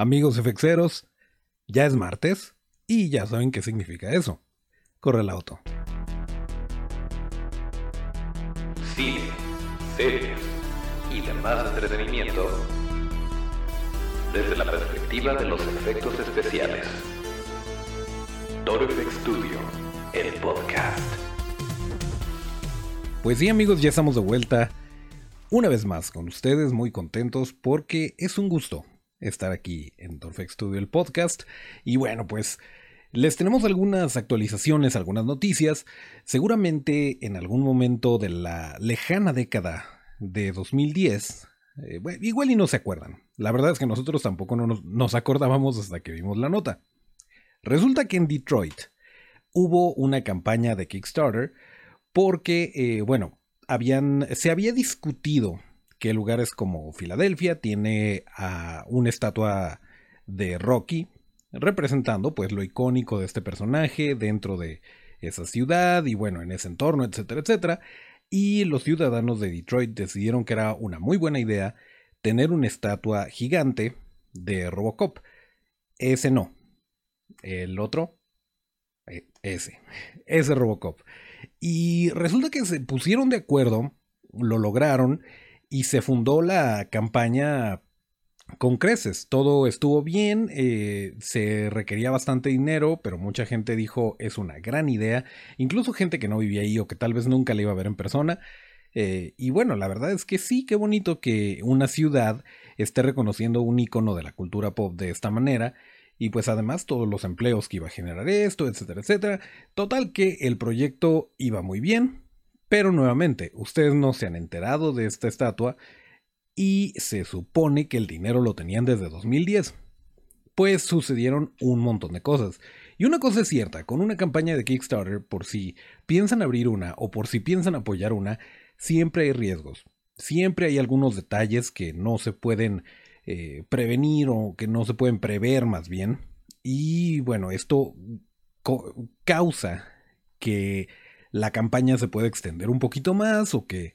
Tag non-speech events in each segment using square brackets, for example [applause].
Amigos FXeros, ya es martes y ya saben qué significa eso. Corre el auto. Cine, series y demás entretenimiento desde la perspectiva de los efectos especiales. Toro Studio, el podcast. Pues sí amigos, ya estamos de vuelta una vez más con ustedes, muy contentos porque es un gusto estar aquí en Dorfex Studio, el podcast. Y bueno, pues les tenemos algunas actualizaciones, algunas noticias. Seguramente en algún momento de la lejana década de 2010, eh, igual y no se acuerdan. La verdad es que nosotros tampoco no nos, acordábamos hasta que vimos la nota. Resulta que en Detroit hubo una campaña de Kickstarter porque, eh, bueno, habían, se había discutido que lugares como Filadelfia tiene a una estatua de Rocky representando pues lo icónico de este personaje dentro de esa ciudad y bueno en ese entorno etcétera etcétera. Y los ciudadanos de Detroit decidieron que era una muy buena idea tener una estatua gigante de Robocop. Ese no. El otro e, ese ese Robocop. Y resulta que se pusieron de acuerdo lo lograron y se fundó la campaña con creces. Todo estuvo bien, eh, se requería bastante dinero, pero mucha gente dijo es una gran idea, incluso gente que no vivía ahí o que tal vez nunca la iba a ver en persona. Eh, y bueno, la verdad es que sí, qué bonito que una ciudad esté reconociendo un icono de la cultura pop de esta manera. Y pues además todos los empleos que iba a generar esto, etcétera, etcétera. Total que el proyecto iba muy bien. Pero nuevamente, ustedes no se han enterado de esta estatua y se supone que el dinero lo tenían desde 2010. Pues sucedieron un montón de cosas. Y una cosa es cierta, con una campaña de Kickstarter, por si piensan abrir una o por si piensan apoyar una, siempre hay riesgos. Siempre hay algunos detalles que no se pueden eh, prevenir o que no se pueden prever más bien. Y bueno, esto causa que la campaña se puede extender un poquito más o que,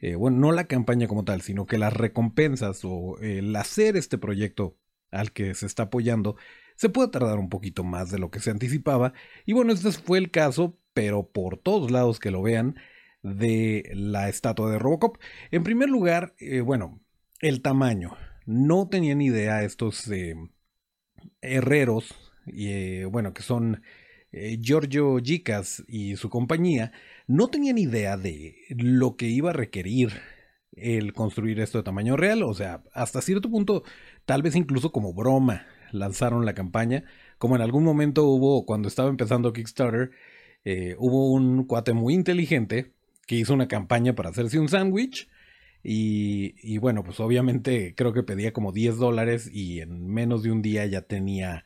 eh, bueno, no la campaña como tal, sino que las recompensas o el hacer este proyecto al que se está apoyando se puede tardar un poquito más de lo que se anticipaba. Y bueno, este fue el caso, pero por todos lados que lo vean, de la estatua de Robocop. En primer lugar, eh, bueno, el tamaño. No tenían idea estos eh, herreros, y, bueno, que son eh, Giorgio Gicas y su compañía no tenían idea de lo que iba a requerir el construir esto de tamaño real. O sea, hasta cierto punto, tal vez incluso como broma, lanzaron la campaña. Como en algún momento hubo, cuando estaba empezando Kickstarter, eh, hubo un cuate muy inteligente que hizo una campaña para hacerse un sándwich. Y, y, bueno, pues obviamente creo que pedía como 10 dólares y en menos de un día ya tenía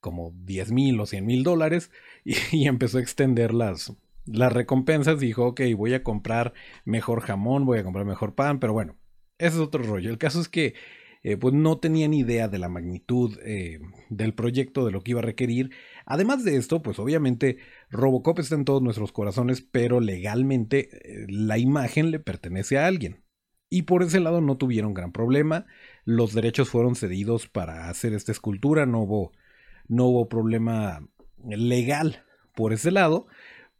como 10 mil o 100 mil dólares [laughs] y, empezó a extender las, las recompensas. Dijo, ok, voy a comprar mejor jamón, voy a comprar mejor pan, pero bueno, ese es otro rollo. El caso es que eh, pues no tenía ni idea de la magnitud eh, del proyecto, de lo que iba a requerir. Además de esto, pues obviamente Robocop está en todos nuestros corazones, pero legalmente eh, la imagen le pertenece a alguien. Y por ese lado no tuvieron gran problema. Los derechos fueron cedidos para hacer esta escultura, no hubo no hubo problema legal por ese lado,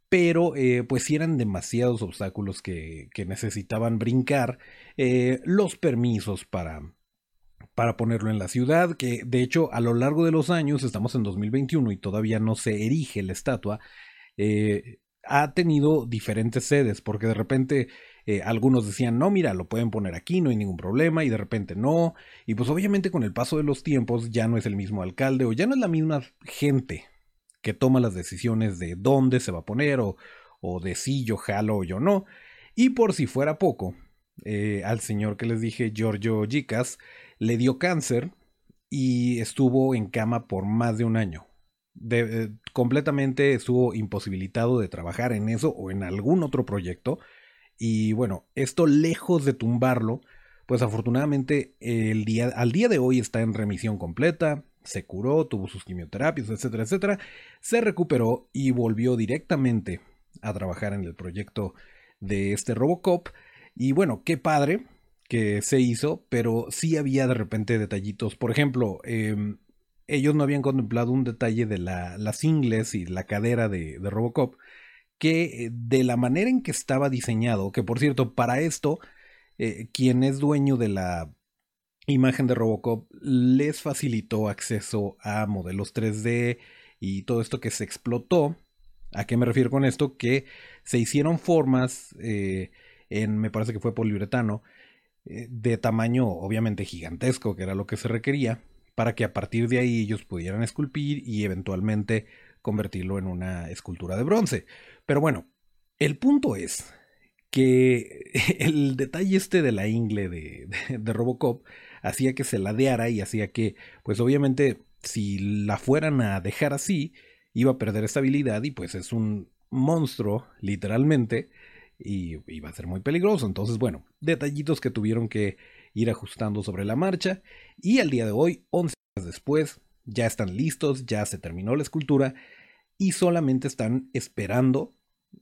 pero eh, pues sí eran demasiados obstáculos que, necesitaban brincar eh, los permisos para, para ponerlo en la ciudad, que de hecho a lo largo de los años, estamos en 2021 y todavía no se erige la estatua, eh, ha tenido diferentes sedes, porque de repente eh, algunos decían, no, mira, lo pueden poner aquí, no hay ningún problema, y de repente no. Y pues obviamente con el paso de los tiempos ya no es el mismo alcalde o ya no es la misma gente que toma las decisiones de dónde se va a poner o, o de si yo jalo o yo no. Y por si fuera poco, eh, al señor que les dije, Giorgio Gicas, le dio cáncer y estuvo en cama por más de un año. Eh, completamente estuvo imposibilitado de trabajar en eso o en algún otro proyecto y bueno, esto lejos de tumbarlo, pues afortunadamente el día, al día de hoy está en remisión completa, se curó, tuvo sus quimioterapias, etcétera, etcétera, se recuperó y volvió directamente a trabajar en el proyecto de este Robocop. Y bueno, qué padre que se hizo, pero sí había de repente detallitos. Por ejemplo, em, ellos no habían contemplado un detalle de la, las ingles y la cadera de, Robocop, que eh, de la manera en que estaba diseñado, que por cierto, para esto, eh, quien es dueño de la imagen de Robocop les facilitó acceso a modelos 3D y todo esto que se explotó. ¿A qué me refiero con esto? Que se hicieron formas eh, en, me parece que fue poliuretano, de tamaño obviamente gigantesco, que era lo que se requería, para que a partir de ahí ellos pudieran esculpir y eventualmente convertirlo en una escultura de bronce. Pero bueno, el punto es que [laughs] el detalle este de la ingle de, de, Robocop hacía que se ladeara y hacía que, pues obviamente, si la fueran a dejar así, iba a perder estabilidad y pues es un monstruo, literalmente, y iba a ser muy peligroso. Entonces, bueno, detallitos que tuvieron que ir ajustando sobre la marcha y al día de hoy, 11 años después, ya están listos, ya se terminó la escultura y solamente están esperando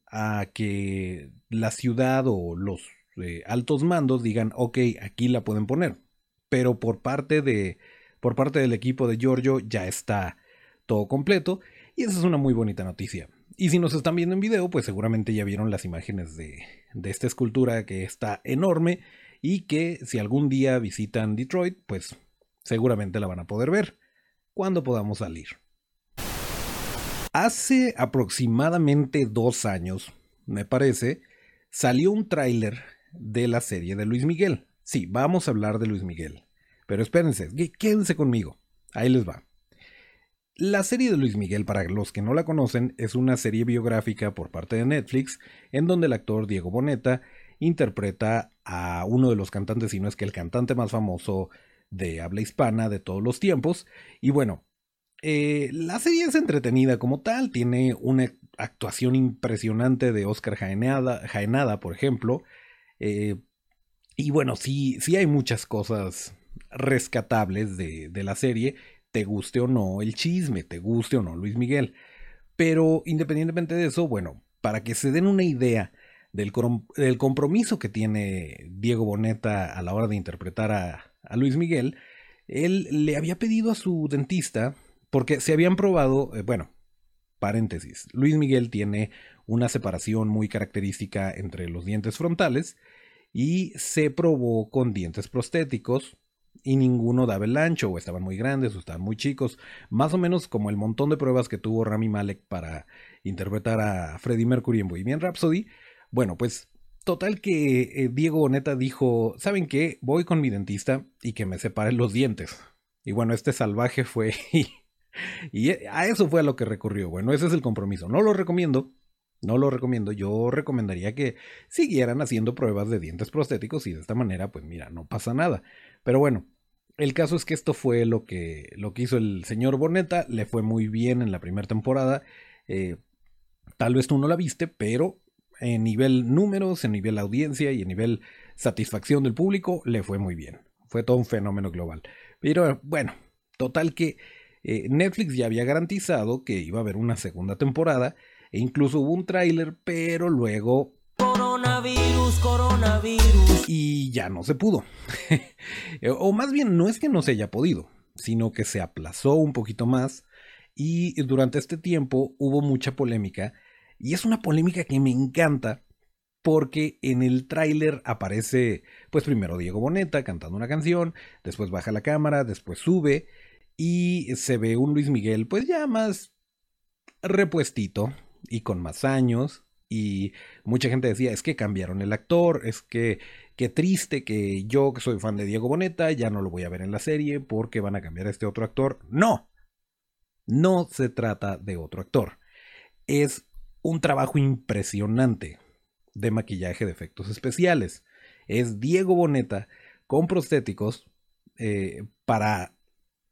a que la ciudad o los eh, altos mandos digan, ok, aquí la pueden poner. Pero por parte de por parte del equipo de Giorgio ya está todo completo y esa es una muy bonita noticia. Y si nos están viendo en video, pues seguramente ya vieron las imágenes de, esta escultura que está enorme y que si algún día visitan Detroit, pues seguramente la van a poder ver cuando podamos salir. Hace aproximadamente dos años, me parece, salió un tráiler de la serie de Luis Miguel. Sí, vamos a hablar de Luis Miguel. Pero espérense, quédense conmigo. Ahí les va. La serie de Luis Miguel, para los que no la conocen, es una serie biográfica por parte de Netflix, en donde el actor Diego Boneta interpreta a uno de los cantantes, si no es que el cantante más famoso de habla hispana de todos los tiempos. Y bueno, eh, la serie es entretenida como tal, tiene una actuación impresionante de Oscar Jaenada, por ejemplo. Eh, y bueno, sí, sí hay muchas cosas rescatables de, de la serie te guste o no el chisme, te guste o no Luis Miguel. Pero independientemente de eso, bueno, para que se den una idea del, compromiso que tiene Diego Boneta a la hora de interpretar a, Luis Miguel, él le había pedido a su dentista, porque se habían probado, eh, bueno, paréntesis, Luis Miguel tiene una separación muy característica entre los dientes frontales y se probó con dientes prostéticos y ninguno daba el ancho, o estaban muy grandes, o estaban muy chicos, más o menos como el montón de pruebas que tuvo Rami Malek para interpretar a Freddie Mercury en Bohemian Rhapsody. Bueno, pues total que eh, Diego Boneta dijo, ¿saben qué? Voy con mi dentista y que me separen los dientes. Y bueno, este salvaje fue [laughs] y, a eso fue a lo que recurrió. Bueno, ese es el compromiso. No lo recomiendo, no lo recomiendo. Yo recomendaría que siguieran haciendo pruebas de dientes prostéticos y de esta manera, pues mira, no pasa nada. Pero bueno, el caso es que esto fue lo que, lo que hizo el señor Boneta. Le fue muy bien en la primera temporada. Eh, tal vez tú no la viste, pero en nivel números, en nivel audiencia y en nivel satisfacción del público, le fue muy bien. Fue todo un fenómeno global. Pero bueno, total que eh, Netflix ya había garantizado que iba a haber una segunda temporada. E incluso hubo un tráiler, pero luego Coronavirus, coronavirus. Y ya no se pudo. [laughs] o más bien, no es que no se haya podido, sino que se aplazó un poquito más y durante este tiempo hubo mucha polémica. Y es una polémica que me encanta porque en el tráiler aparece, pues primero Diego Boneta cantando una canción, después baja la cámara, después sube y se ve un Luis Miguel pues ya más repuestito y con más años y mucha gente decía, es que cambiaron el actor, es que qué triste que yo, que soy fan de Diego Boneta, ya no lo voy a ver en la serie porque van a cambiar a este otro actor. No, no se trata de otro actor. Es un trabajo impresionante de maquillaje de efectos especiales. Es Diego Boneta con prostéticos eh, para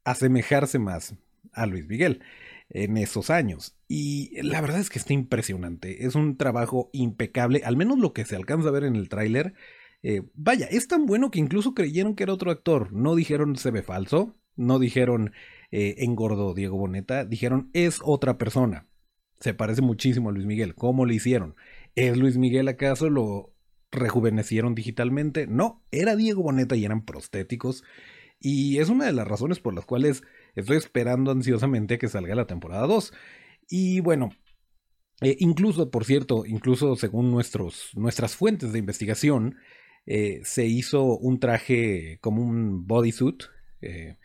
asemejarse más a Luis Miguel en esos años. Y la verdad es que está impresionante. Es un trabajo impecable, al menos lo que se alcanza a ver en el tráiler. Eh, vaya, es tan bueno que incluso creyeron que era otro actor. No dijeron se ve falso, no dijeron eh, engordo Diego Boneta, dijeron es otra persona. Se parece muchísimo a Luis Miguel. ¿Cómo le hicieron? ¿Es Luis Miguel acaso? Lo rejuvenecieron digitalmente. No, era Diego Boneta y eran prostéticos. Y es una de las razones por las cuales estoy esperando ansiosamente que salga la temporada 2. Y bueno, eh, incluso, por cierto, incluso según nuestros, nuestras fuentes de investigación, eh, se hizo un traje como un bodysuit eh,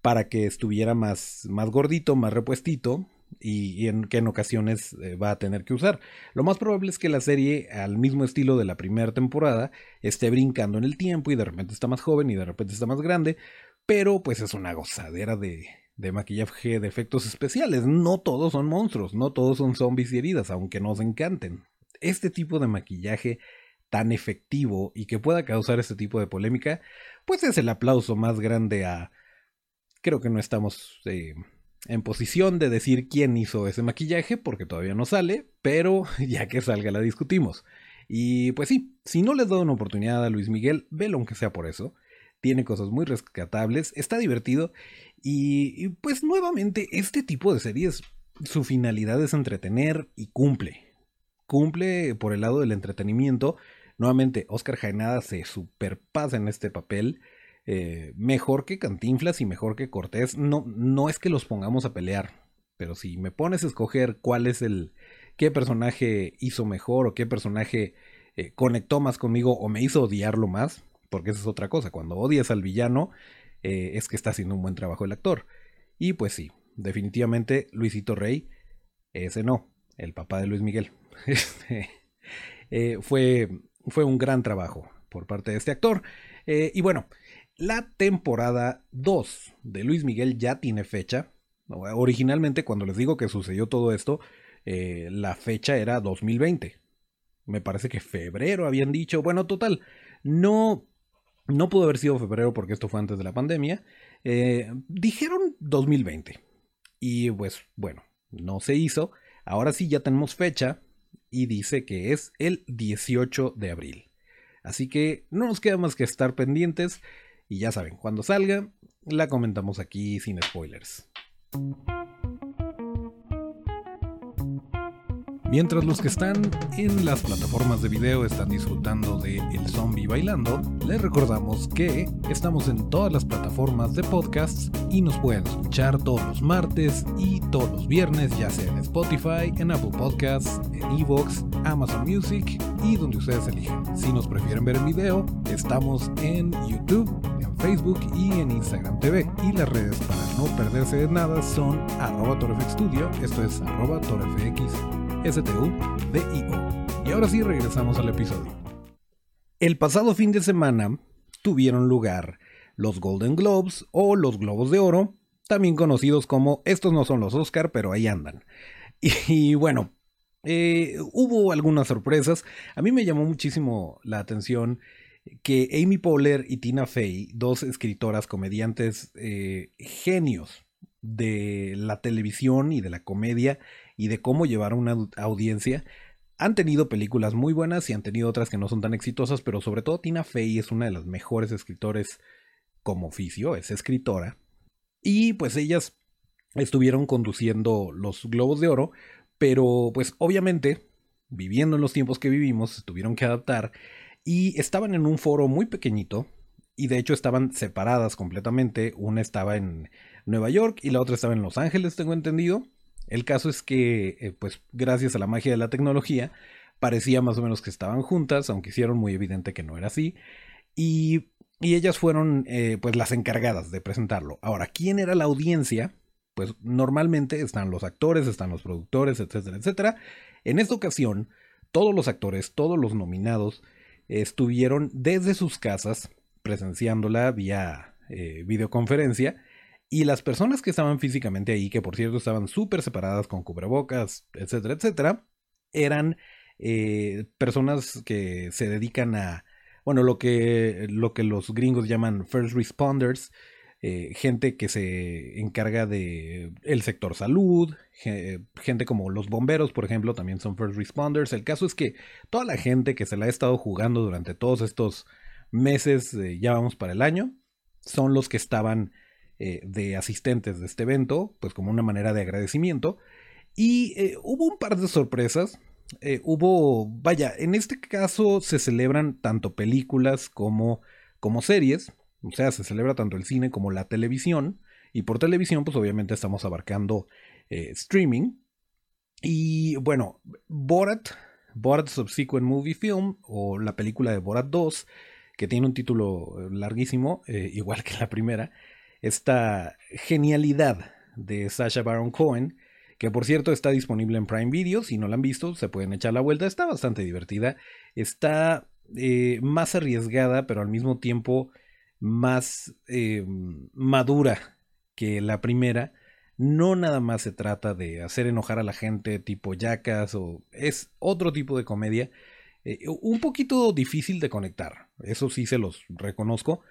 para que estuviera más, más gordito, más repuestito, y, en que en ocasiones eh, va a tener que usar. Lo más probable es que la serie, al mismo estilo de la primera temporada, esté brincando en el tiempo y de repente está más joven y de repente está más grande, pero pues es una gozadera de, maquillaje de efectos especiales. No todos son monstruos, no todos son zombies y heridas, aunque nos encanten. Este tipo de maquillaje tan efectivo y que pueda causar este tipo de polémica, pues es el aplauso más grande a... Creo que no estamos... Eh, en posición de decir quién hizo ese maquillaje, porque todavía no sale, pero [laughs] ya que salga la discutimos. Y pues sí, si no les doy una oportunidad a Luis Miguel, velo aunque sea por eso. Tiene cosas muy rescatables, está divertido y, pues nuevamente este tipo de series, su finalidad es entretener y cumple. Cumple por el lado del entretenimiento. Nuevamente, Oscar Jaenada se superpasa en este papel. Eh, mejor que Cantinflas y mejor que Cortés. No, no es que los pongamos a pelear, pero si me pones a escoger cuál es el, qué personaje hizo mejor o qué personaje eh, conectó más conmigo o me hizo odiarlo más, porque esa es otra cosa, cuando odias al villano eh, es que está haciendo un buen trabajo el actor. Y pues sí, definitivamente Luisito Rey, ese no, el papá de Luis Miguel. [laughs] Este, fue, fue un gran trabajo por parte de este actor. y bueno, la temporada 2 de Luis Miguel ya tiene fecha. Originalmente, cuando les digo que sucedió todo esto, eh, la fecha era 2020. Me parece que febrero habían dicho. Bueno, total, no, no pudo haber sido febrero porque esto fue antes de la pandemia. Eh, dijeron 2020. Y pues bueno, no se hizo. Ahora sí ya tenemos fecha y dice que es el 18 de abril. Así que no nos queda más que estar pendientes. Y ya saben, cuando salga, la comentamos aquí sin spoilers. Mientras los que están en las plataformas de video están disfrutando de El Zombie Bailando, les recordamos que estamos en todas las plataformas de podcasts y nos pueden escuchar todos los martes y todos los viernes, ya sea en Spotify, en Apple Podcasts, en Evox, Amazon Music y donde ustedes eligen. Si nos prefieren ver en video, estamos en YouTube, Facebook y en Instagram TV. Y las redes para no perderse de nada son arroba Studio, esto es arroba STU-DIO. Y ahora sí regresamos al episodio. El pasado fin de semana tuvieron lugar los Golden Globes o los Globos de Oro, también conocidos como estos no son los Oscar, pero ahí andan. Y, bueno, eh, hubo algunas sorpresas. A mí me llamó muchísimo la atención que Amy Poehler y Tina Fey, dos escritoras comediantes eh, genios de la televisión y de la comedia y de cómo llevar a una audiencia, han tenido películas muy buenas y han tenido otras que no son tan exitosas, pero sobre todo Tina Fey es una de las mejores escritores como oficio, es escritora. Y pues ellas estuvieron conduciendo los Globos de Oro, pero pues obviamente, viviendo en los tiempos que vivimos, tuvieron que adaptar y estaban en un foro muy pequeñito y de hecho estaban separadas completamente. Una estaba en Nueva York y la otra estaba en Los Ángeles, tengo entendido. El caso es que, eh, pues gracias a la magia de la tecnología, parecía más o menos que estaban juntas, aunque hicieron muy evidente que no era así. Y, ellas fueron eh, pues las encargadas de presentarlo. Ahora, ¿quién era la audiencia? Pues normalmente están los actores, están los productores, etcétera, etcétera. En esta ocasión, todos los actores, todos los nominados, estuvieron desde sus casas presenciándola vía eh, videoconferencia y las personas que estaban físicamente ahí, que por cierto estaban súper separadas con cubrebocas, etcétera, etcétera, eran eh, personas que se dedican a, bueno, lo que, lo que los gringos llaman first responders, eh, gente que se encarga de el sector salud, gente como los bomberos, por ejemplo, también son first responders. El caso es que toda la gente que se la ha estado jugando durante todos estos meses, eh, ya vamos para el año, son los que estaban eh, de asistentes de este evento, pues como una manera de agradecimiento. Y hubo un par de sorpresas. hubo, vaya, en este caso se celebran tanto películas como, como series, o sea, se celebra tanto el cine como la televisión, y por televisión pues obviamente estamos abarcando eh, streaming. Y bueno, Borat, Borat Subsequent Movie Film, o la película de Borat 2, que tiene un título eh, larguísimo, igual que la primera, esta genialidad de Sasha Baron Cohen, que por cierto está disponible en Prime Video, si no la han visto se pueden echar la vuelta, está bastante divertida, está eh, más arriesgada, pero al mismo tiempo más eh, madura que la primera. No nada más se trata de hacer enojar a la gente tipo yacas o es otro tipo de comedia. Eh, un poquito difícil de conectar, eso sí se los reconozco,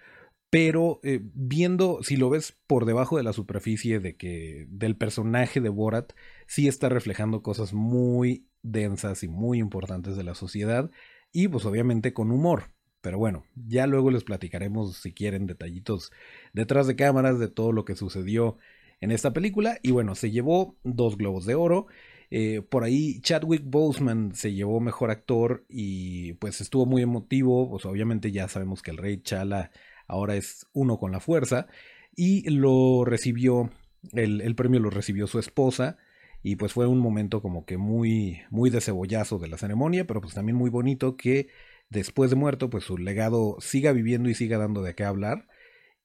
pero eh, viendo, si lo ves por debajo de la superficie de que del personaje de Borat, sí está reflejando cosas muy densas y muy importantes de la sociedad y pues obviamente con humor. Pero bueno, ya luego les platicaremos si quieren detallitos detrás de cámaras de todo lo que sucedió en esta película. Y bueno, se llevó dos globos de oro. Eh, por ahí Chadwick Boseman se llevó mejor actor y pues estuvo muy emotivo. Pues obviamente ya sabemos que el rey Chala ahora es uno con la fuerza, y lo recibió, el, premio lo recibió su esposa, y pues fue un momento como que muy, muy de cebollazo de la ceremonia, pero pues también muy bonito que después de muerto, pues su legado siga viviendo y siga dando de qué hablar.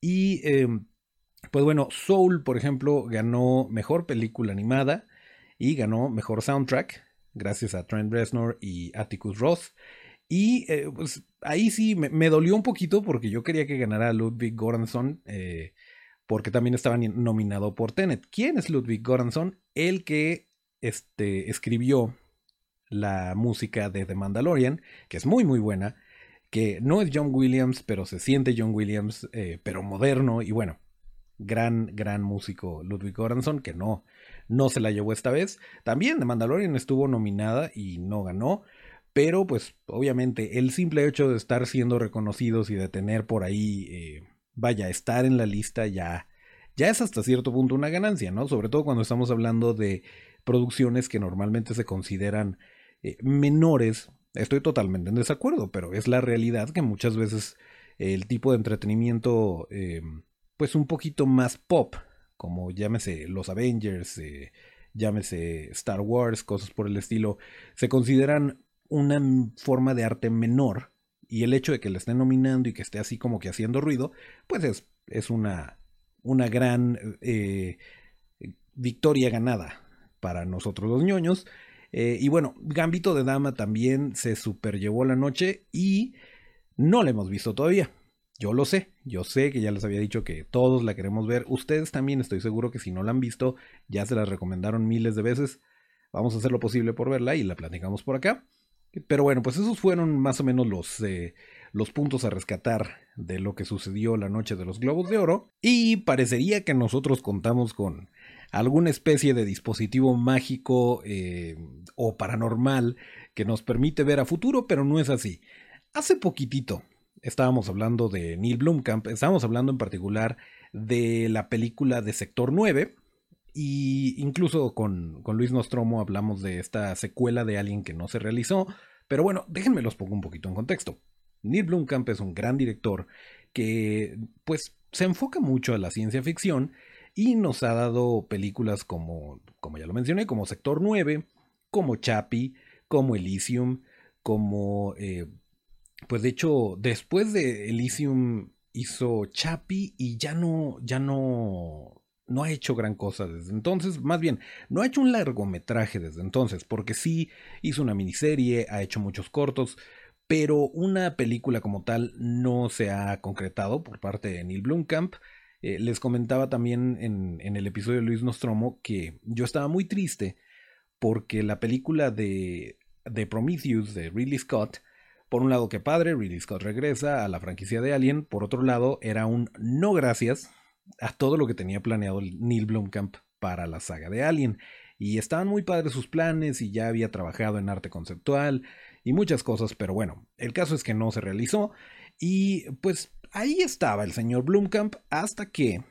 Y em, pues bueno, Soul, por ejemplo, ganó mejor película animada y ganó mejor soundtrack, gracias a Trent Reznor y Atticus Ross. Y eh, pues ahí sí me, dolió un poquito porque yo quería que ganara Ludwig Göransson, eh, porque también estaba nominado por Tenet. ¿Quién es Ludwig Göransson? El que este, escribió la música de The Mandalorian, que es muy muy buena, que no es John Williams, pero se siente John Williams, eh, pero moderno y bueno, gran, gran músico Ludwig Göransson, que no, no se la llevó esta vez. También The Mandalorian estuvo nominada y no ganó. Pero pues obviamente el simple hecho de estar siendo reconocidos y de tener por ahí, eh, vaya, estar en la lista ya, ya es hasta cierto punto una ganancia, ¿no? Sobre todo cuando estamos hablando de producciones que normalmente se consideran eh, menores. Estoy totalmente en desacuerdo, pero es la realidad que muchas veces el tipo de entretenimiento, eh, pues un poquito más pop, como llámese los Avengers, llámese Star Wars, cosas por el estilo, se consideran una forma de arte menor y el hecho de que le estén nominando y que esté así como que haciendo ruido, pues es, es una, una gran eh, victoria ganada para nosotros los ñoños. Eh, y bueno, Gambito de Dama también se superllevó la noche y no la hemos visto todavía. Yo lo sé, yo sé que ya les había dicho que todos la queremos ver. Ustedes también estoy seguro que si no la han visto, ya se la recomendaron miles de veces. Vamos a hacer lo posible por verla y la platicamos por acá. Pero bueno, pues esos fueron más o menos los, eh, los puntos a rescatar de lo que sucedió la noche de los Globos de Oro. Y parecería que nosotros contamos con alguna especie de dispositivo mágico eh, o paranormal que nos permite ver a futuro, pero no es así. Hace poquitito estábamos hablando de Neil Blomkamp, estábamos hablando en particular de la película de Sector 9, y incluso con, Luis Nostromo hablamos de esta secuela de Alien que no se realizó. Pero bueno, déjenme los pongo un poquito en contexto. Neil Blomkamp es un gran director que pues se enfoca mucho a la ciencia ficción y nos ha dado películas como, como ya lo mencioné, como Sector 9, como Chappie, como Elysium, como... Eh, pues de hecho, después de Elysium hizo Chappie y ya no, ya no, no ha hecho gran cosa desde entonces, más bien, no ha hecho un largometraje desde entonces, porque sí hizo una miniserie, ha hecho muchos cortos, pero una película como tal no se ha concretado por parte de Neil Blomkamp. Eh, les comentaba también en, el episodio de Luis Nostromo que yo estaba muy triste porque la película de, de Prometheus de Ridley Scott, por un lado que padre, Ridley Scott regresa a la franquicia de Alien, por otro lado era un no gracias a todo lo que tenía planeado Neil Blomkamp para la saga de Alien. Y estaban muy padres sus planes y ya había trabajado en arte conceptual y muchas cosas, pero bueno, el caso es que no se realizó y pues ahí estaba el señor Blomkamp hasta que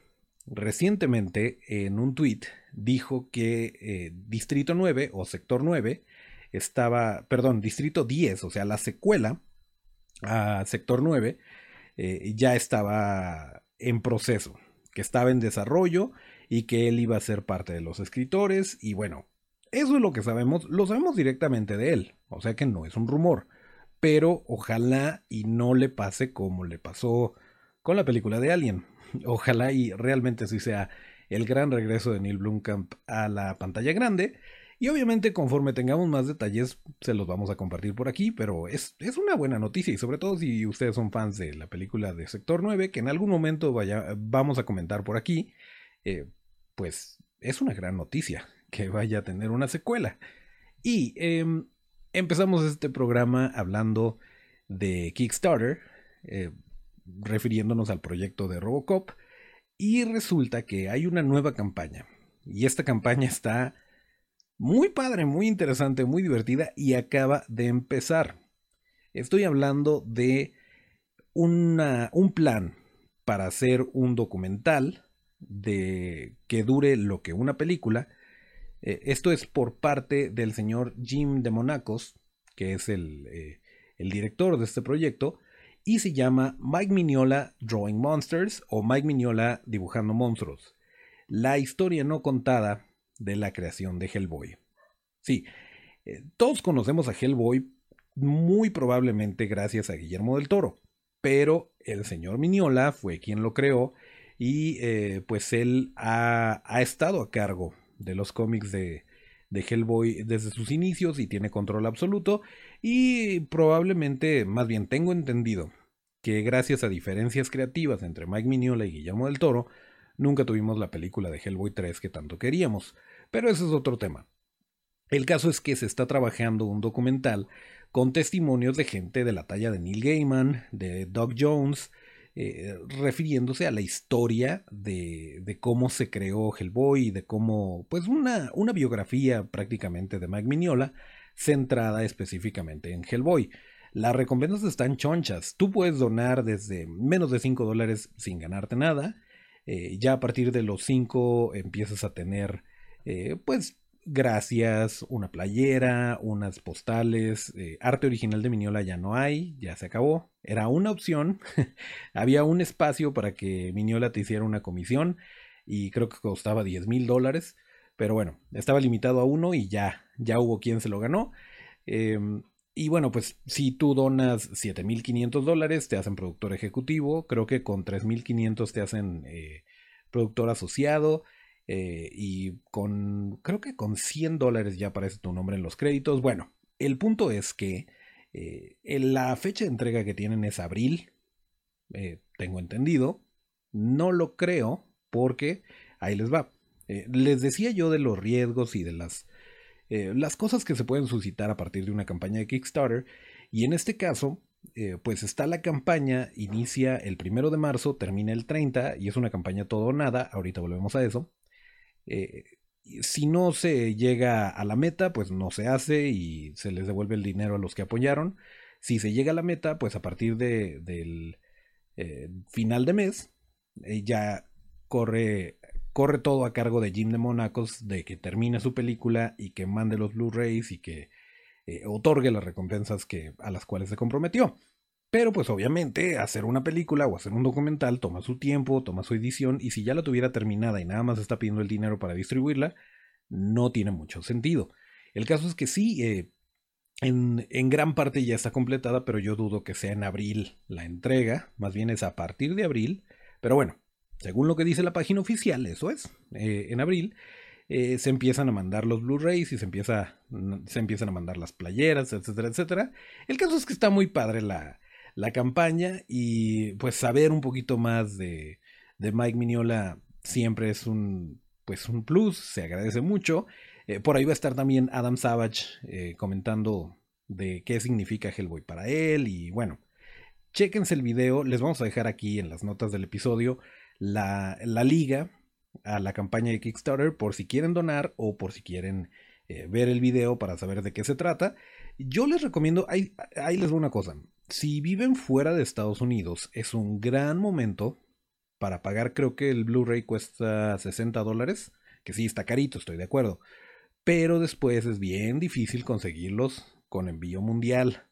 recientemente en un tweet dijo que eh, Distrito 9 o Sector 9 estaba, perdón, Distrito 10, o sea, la secuela a Sector 9, eh, ya estaba en proceso, que estaba en desarrollo y que él iba a ser parte de los escritores y bueno, eso es lo que sabemos, lo sabemos directamente de él, o sea que no es un rumor, pero ojalá y no le pase como le pasó con la película de Alien. [laughs] Ojalá y realmente sí sea el gran regreso de Neil Blomkamp a la pantalla grande. Y obviamente conforme tengamos más detalles se los vamos a compartir por aquí, pero es, una buena noticia y sobre todo si ustedes son fans de la película de Sector 9, que en algún momento vaya, vamos a comentar por aquí, eh, pues es una gran noticia que vaya a tener una secuela. Y em, empezamos este programa hablando de Kickstarter, eh, refiriéndonos al proyecto de Robocop, y resulta que hay una nueva campaña. Y esta campaña está muy padre, muy interesante, muy divertida y acaba de empezar. Estoy hablando de un plan para hacer un documental de que dure lo que una película. Eh, esto es por parte del señor Jim de Monacos, que es el, eh, director de este proyecto, y se llama Mike Mignola Drawing Monsters o Mike Mignola Dibujando Monstruos. La historia no contada de la creación de Hellboy. Sí, eh, todos conocemos a Hellboy muy probablemente gracias a Guillermo del Toro, pero el señor Mignola fue quien lo creó y pues él ha, estado a cargo de los cómics de, de Hellboy desde sus inicios y tiene control absoluto y probablemente, más bien tengo entendido, que gracias a diferencias creativas entre Mike Mignola y Guillermo del Toro, nunca tuvimos la película de Hellboy 3 que tanto queríamos. Pero ese es otro tema. El caso es que se está trabajando un documental con testimonios de gente de la talla de Neil Gaiman, de Doug Jones, eh, refiriéndose a la historia de, cómo se creó Hellboy y de cómo, pues una, una biografía prácticamente de Mike Mignola centrada específicamente en Hellboy. Las recompensas están chonchas. Tú puedes donar desde menos de 5 dólares sin ganarte nada. Eh, ya a partir de los 5 empiezas a tener, eh, pues, gracias, una playera, unas postales. Eh, arte original de Miniola ya no hay, ya se acabó. Era una opción. [laughs] Había un espacio para que Miniola te hiciera una comisión y creo que costaba 10 mil dólares. Pero bueno, estaba limitado a uno y ya, ya hubo quien se lo ganó. Em, y bueno, pues si tú donas 7.500 dólares, te hacen productor ejecutivo. Creo que con 3.500 te hacen eh, productor asociado. Eh, y con, creo que con 100 dólares ya aparece tu nombre en los créditos. Bueno, el punto es que eh, la fecha de entrega que tienen es abril. tengo entendido. No lo creo porque ahí les va. les decía yo de los riesgos y de las eh, las cosas que se pueden suscitar a partir de una campaña de Kickstarter. Y en este caso, eh, pues está la campaña, inicia el primero de marzo, termina el 30 y es una campaña todo o nada. Ahorita volvemos a eso. Eh, si no se llega a la meta, pues no se hace y se les devuelve el dinero a los que apoyaron. Si se llega a la meta, pues a partir de, del final de mes, ya corre corre todo a cargo de Jim de Monacos de que termine su película y que mande los Blu-rays y que eh, otorgue las recompensas a las cuales se comprometió. Pero pues obviamente hacer una película o hacer un documental toma su tiempo, toma su edición y si ya la tuviera terminada y nada más está pidiendo el dinero para distribuirla, no tiene mucho sentido. El caso es que sí, eh, en, en, gran parte ya está completada, pero yo dudo que sea en abril la entrega, más bien es a partir de abril. Pero bueno, según lo que dice la página oficial, eso es, eh, en abril, eh, se empiezan a mandar los Blu-rays y se, empieza, se empiezan a mandar las playeras, etcétera, etcétera. El caso es que está muy padre la, la campaña y pues saber un poquito más de, de Mike Mignola siempre es un, pues un plus, se agradece mucho. Eh, por ahí va a estar también Adam Savage comentando de qué significa Hellboy para él y bueno, chéquense el video, les vamos a dejar aquí en las notas del episodio la, liga a la campaña de Kickstarter por si quieren donar o por si quieren eh, ver el video para saber de qué se trata. Yo les recomiendo, ahí, ahí les doy una cosa, si viven fuera de Estados Unidos es un gran momento para pagar, creo que el Blu-ray cuesta 60 dólares, que sí está carito, estoy de acuerdo. pero después es bien difícil conseguirlos con envío mundial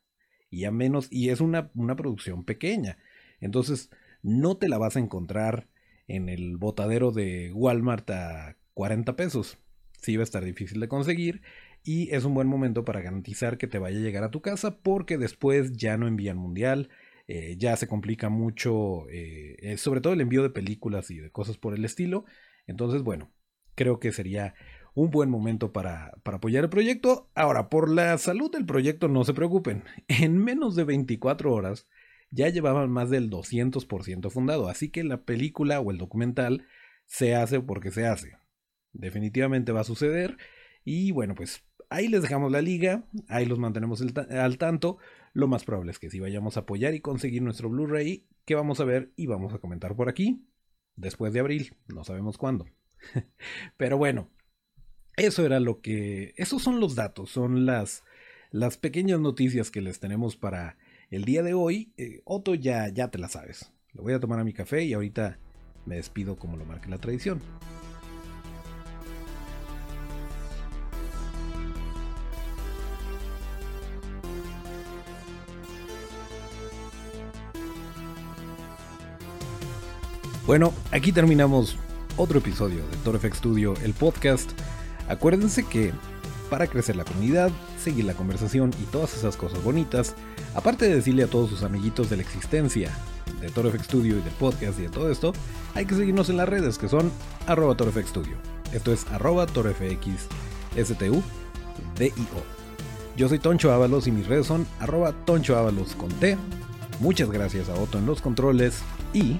y a menos y es una, una producción pequeña. Entonces, no te la vas a encontrar en el botadero de Walmart a 40 pesos. Sí va a estar difícil de conseguir y es un buen momento para garantizar que te vaya a llegar a tu casa porque después ya no envían mundial, eh, ya se complica mucho, eh, eh, sobre todo el envío de películas y de cosas por el estilo. Entonces, bueno, creo que sería un buen momento para, para, apoyar el proyecto. Ahora, por la salud del proyecto no se preocupen. [laughs] En menos de 24 horas ya llevaban más del 200% fundado, así que la película o el documental se hace porque se hace. Definitivamente va a suceder y bueno, pues ahí les dejamos la liga, ahí los mantenemos al tanto. Lo más probable es que si vayamos a apoyar y conseguir nuestro Blu-ray, que vamos a ver y vamos a comentar por aquí, después de abril, no sabemos cuándo. [laughs] Pero bueno, eso era lo que, esos son los datos, son las, las pequeñas noticias que les tenemos para el día de hoy, eh, Otto ya, ya te la sabes. Le voy a tomar a mi café y ahorita me despido como lo marca la tradición. Bueno, aquí terminamos otro episodio de TorFX Studio, el podcast. Acuérdense que para crecer la comunidad, seguir la conversación y todas esas cosas bonitas, aparte de decirle a todos sus amiguitos de la existencia de ToroFX Studio y del podcast y de todo esto, hay que seguirnos en las redes que son arroba. Esto es arroba Yo soy Toncho Ábalos y mis redes son arroba Toncho Ábalos con T. Muchas gracias a Otto en los controles y